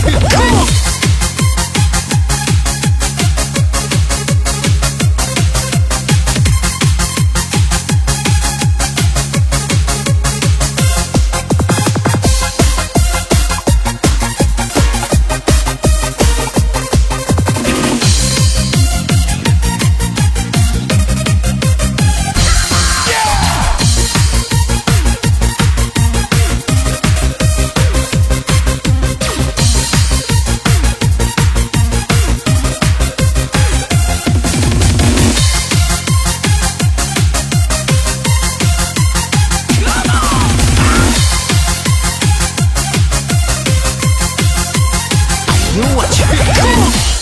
Come on. You watch. Come on.